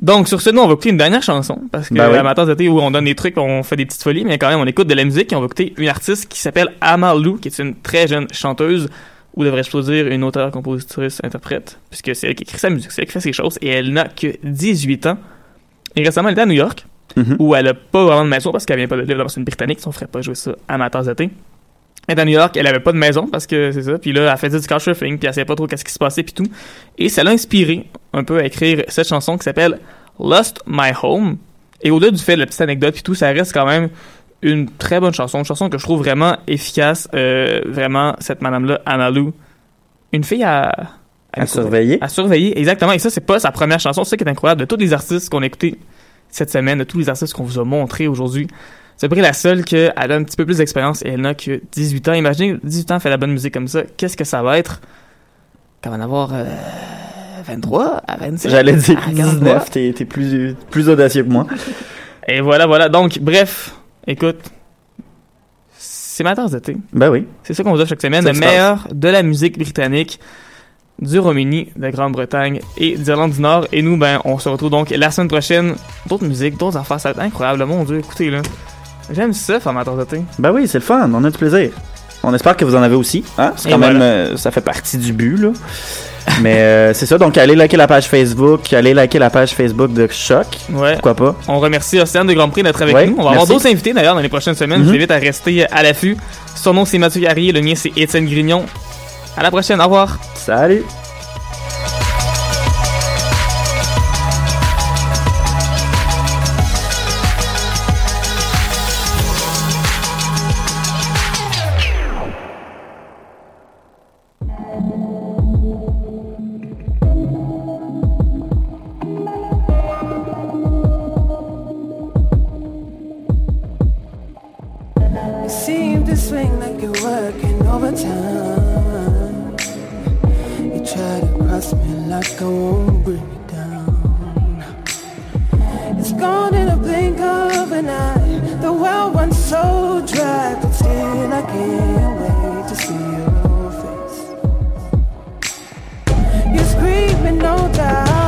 Donc, sur ce, nous, on va écouter une dernière chanson. Parce que, Ben oui. à Matins d'été, où on donne des trucs, on fait des petites folies, mais quand même, on écoute de la musique et on va écouter une artiste qui s'appelle Amalou, qui est une très jeune chanteuse, ou devrais-je plutôt dire une auteure, compositrice, interprète, puisque c'est elle qui écrit sa musique, c'est elle qui fait ses choses, et elle n'a que 18 ans. Et récemment, elle était à New York, Mhm. où elle a pas vraiment de maison parce qu'elle vient pas de là, c'est une britannique, on ferait pas jouer ça à Matins d'été. Elle est à New York, elle avait pas de maison parce que c'est ça. Puis là, elle faisait du couchsurfing, puis elle savait pas trop qu'est-ce qui se passait puis tout. Et ça l'a inspiré un peu à écrire cette chanson qui s'appelle Lost My Home. Et au-delà du fait de la petite anecdote puis tout, ça reste quand même une très bonne chanson, une chanson que je trouve vraiment efficace. Euh, vraiment, cette madame-là, Amalou, une fille à, À surveiller. à surveiller, exactement. Et ça, c'est pas sa première chanson. C'est ça qui est incroyable. De tous les artistes qu'on a écoutés cette semaine, de tous les artistes qu'on vous a montrés aujourd'hui, c'est près la seule qu'elle a un petit peu plus d'expérience et elle n'a que 18 ans. Imaginez, 18 ans, fait la bonne musique comme ça. Qu'est-ce que ça va être? Quand on va en avoir euh, 23 à 27? J'allais dire à 43. 19, t'es, t'es plus, plus audacieux que moi. Et voilà, voilà. Donc, bref, écoute, c'est ma tasse d'été. Ben oui. C'est ça qu'on vous offre chaque semaine. Ça Le passe. meilleur de la musique britannique. Du Roménie, de Grande-Bretagne et d'Irlande du Nord. Et nous, ben, on se retrouve donc la semaine prochaine. D'autres musiques, d'autres affaires, ça va être incroyable. Mon Dieu, écoutez, là. J'aime ça, faire ma de thé. Ben oui, c'est le fun, on a du plaisir. On espère que vous en avez aussi. Hein? C'est Et quand même, voilà. euh, ça fait partie du but, là. Mais euh, c'est ça, donc allez liker la page Facebook, allez liker la page Facebook de Choc. Ouais. Pourquoi pas? On remercie Océane de Grand Prix d'être avec Ouais, nous. On va avoir d'autres invités d'ailleurs dans les prochaines semaines. Je vous Mhm. invite à rester à l'affût. Son nom c'est Mathieu Carrier, le mien c'est Étienne Grignon. À la prochaine, au revoir. Salut! You seem to swing like you're working overtime. Try to cross me like I won't bring you down. It's gone in a blink of an eye. The well runs so dry, but still I can't wait to see your face. You're screaming, no doubt,